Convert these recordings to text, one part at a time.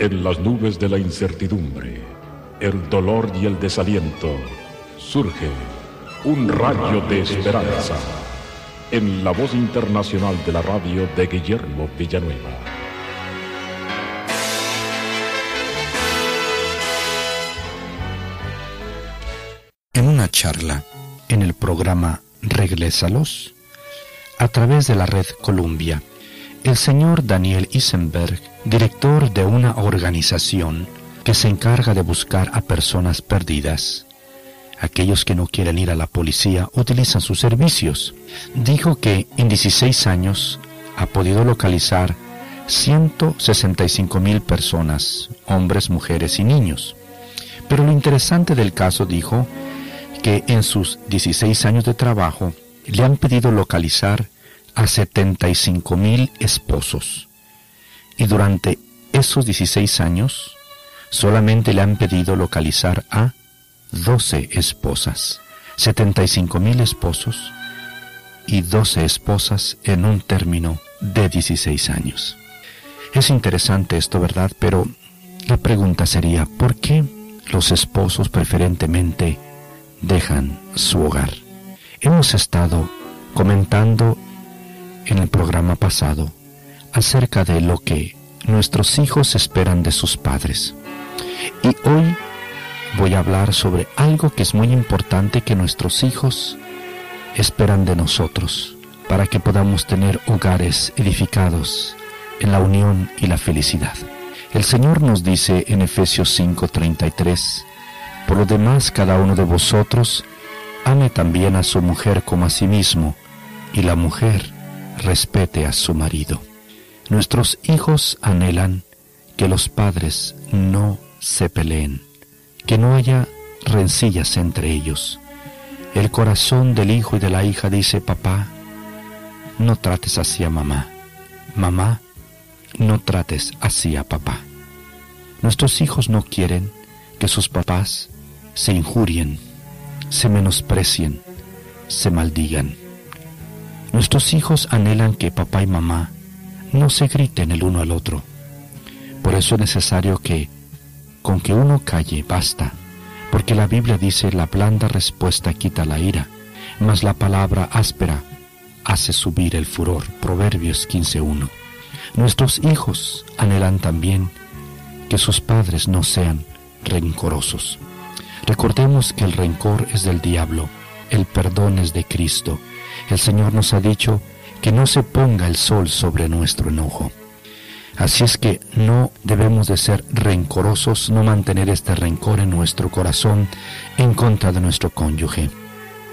En las nubes de la incertidumbre, el dolor y el desaliento, surge un rayo de esperanza en la voz internacional de la radio de Guillermo Villanueva. En una charla en el programa Reglésalos, a través de la red Columbia, el señor Daniel Isenberg, director de una organización que se encarga de buscar a personas perdidas, aquellos que no quieren ir a la policía utilizan sus servicios, dijo que en 16 años ha podido localizar 165 mil personas, hombres, mujeres y niños. Pero lo interesante del caso dijo que en sus 16 años de trabajo le han pedido localizar a 75 mil esposos. Y durante esos 16 años solamente le han pedido localizar a 12 esposas, 75 mil esposos y 12 esposas en un término de 16 años. Es interesante esto, ¿verdad? Pero la pregunta sería, ¿por qué los esposos preferentemente dejan su hogar. Hemos estado comentando en el programa pasado acerca de lo que nuestros hijos esperan de sus padres. Y hoy voy a hablar sobre algo que es muy importante que nuestros hijos esperan de nosotros para que podamos tener hogares edificados en la unión y la felicidad. El Señor nos dice en Efesios 5:33, por lo demás, cada uno de vosotros ame también a su mujer como a sí mismo, y la mujer respete a su marido. Nuestros hijos anhelan que los padres no se peleen, que no haya rencillas entre ellos. El corazón del hijo y de la hija dice, papá, no trates así a mamá. Mamá, no trates así a papá. Nuestros hijos no quieren que sus papás se injurien, se menosprecien, se maldigan. Nuestros hijos anhelan que papá y mamá no se griten el uno al otro. Por eso es necesario que, con que uno calle, basta, porque la Biblia dice la blanda respuesta quita la ira, mas la palabra áspera hace subir el furor. Proverbios 15.1. Nuestros hijos anhelan también que sus padres no sean rencorosos. Recordemos que el rencor es del diablo, el perdón es de Cristo. El Señor nos ha dicho que no se ponga el sol sobre nuestro enojo. Así es que no debemos de ser rencorosos, no mantener este rencor en nuestro corazón en contra de nuestro cónyuge.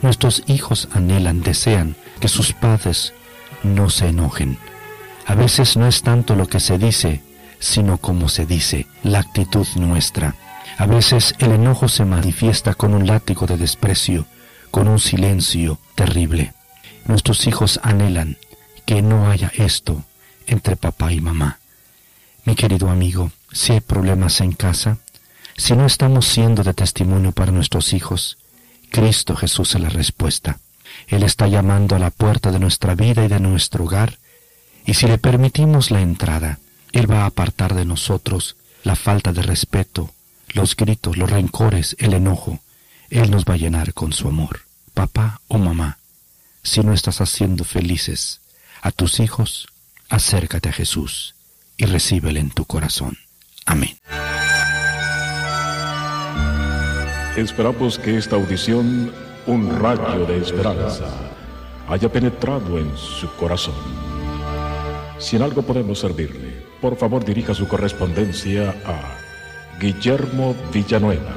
Nuestros hijos anhelan, desean que sus padres no se enojen. A veces no es tanto lo que se dice, sino como se dice, la actitud nuestra. A veces el enojo se manifiesta con un látigo de desprecio, con un silencio terrible. Nuestros hijos anhelan que no haya esto entre papá y mamá. Mi querido amigo, si hay problemas en casa, si no estamos siendo de testimonio para nuestros hijos, Cristo Jesús es la respuesta. Él está llamando a la puerta de nuestra vida y de nuestro hogar, y si le permitimos la entrada, Él va a apartar de nosotros la falta de respeto, los gritos, los rencores, el enojo. Él nos va a llenar con su amor. Papá o mamá, si no estás haciendo felices a tus hijos, acércate a Jesús y recíbele en tu corazón. Amén. Esperamos que esta audición, un rayo de esperanza, haya penetrado en su corazón. Si en algo podemos servirle, por favor dirija su correspondencia a Guillermo Villanueva,